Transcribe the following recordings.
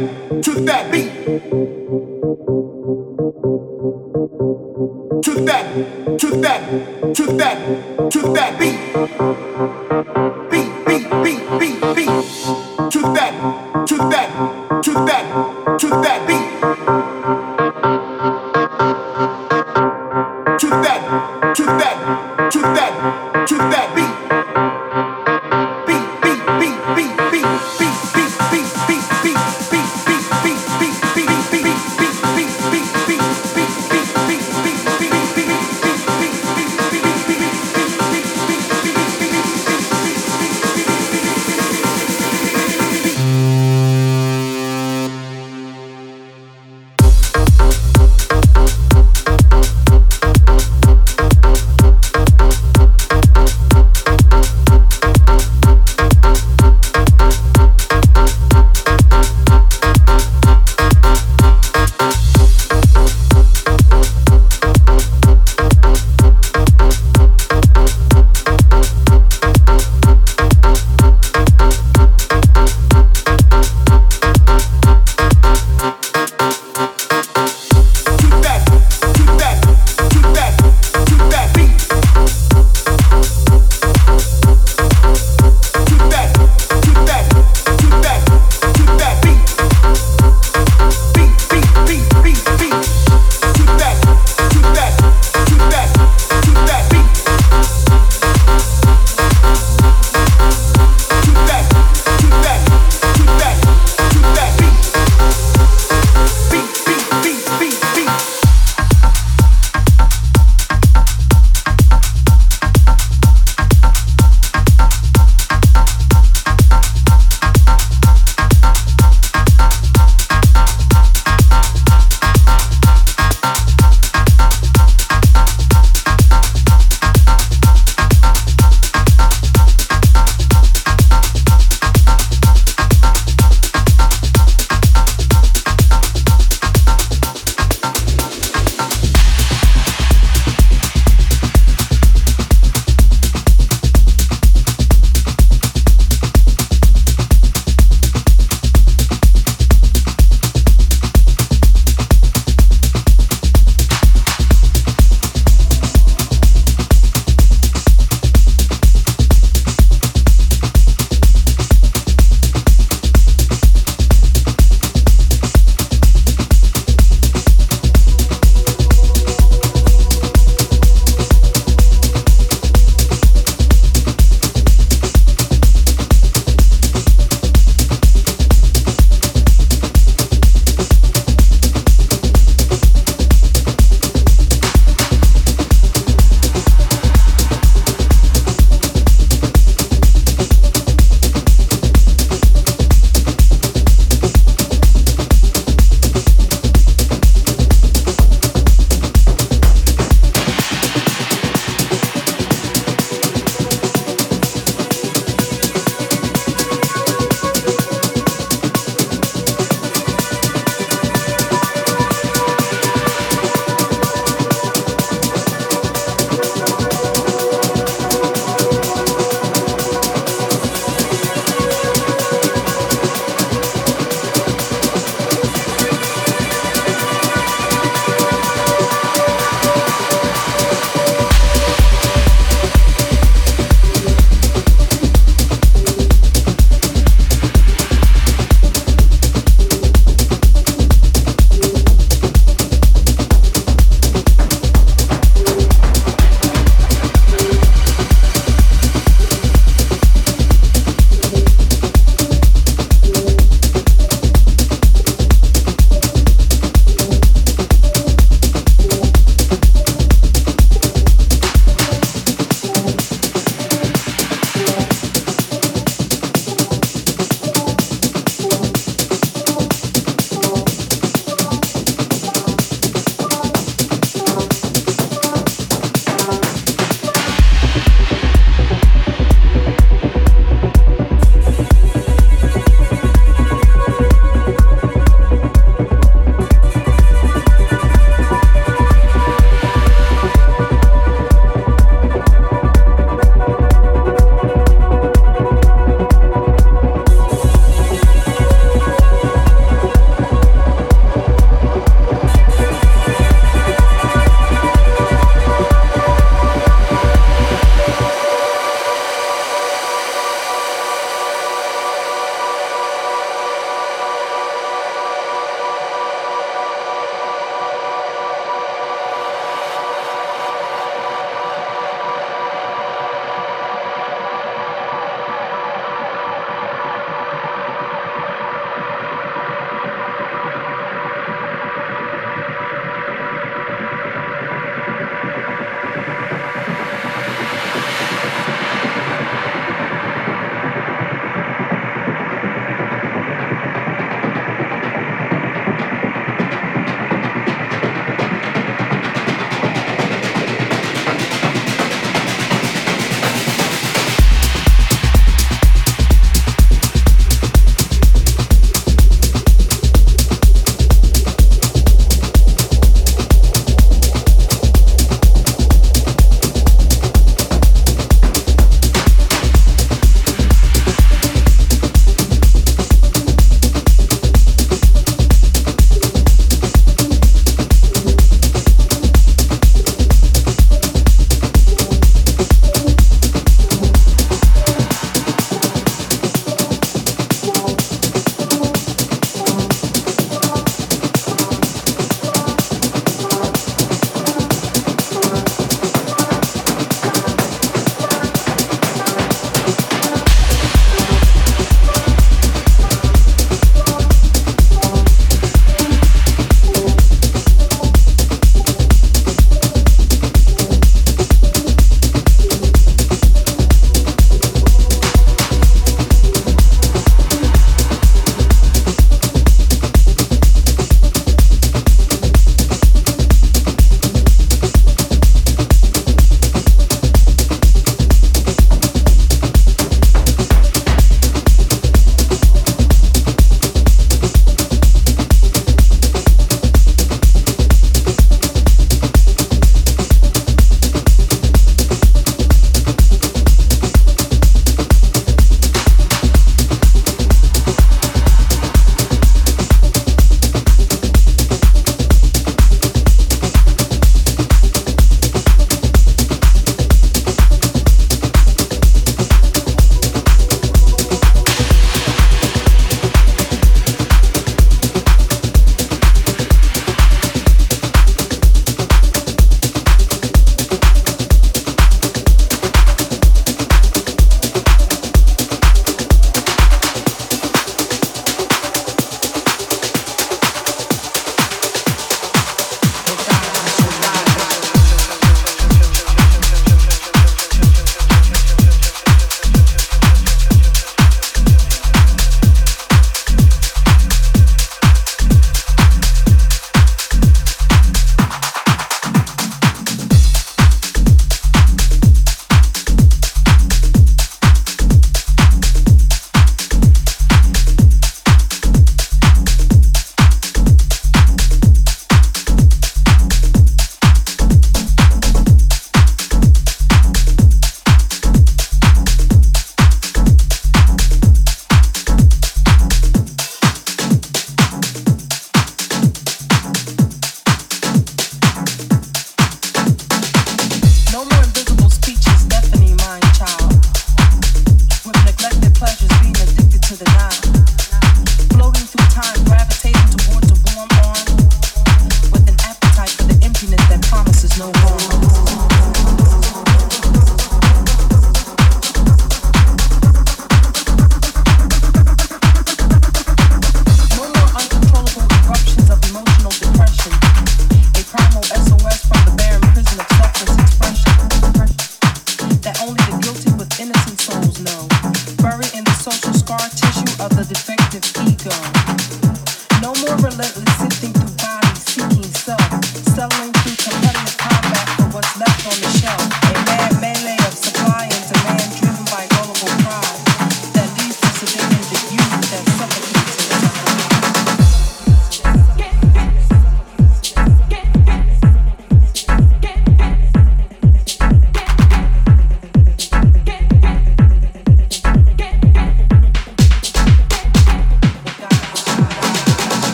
to that, beat. To that, to that, to that, to that beat. Beat, beat, beat, beat. To that, to that, to that, to that beat. To that, to that, to that, to that. Beat,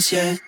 谢。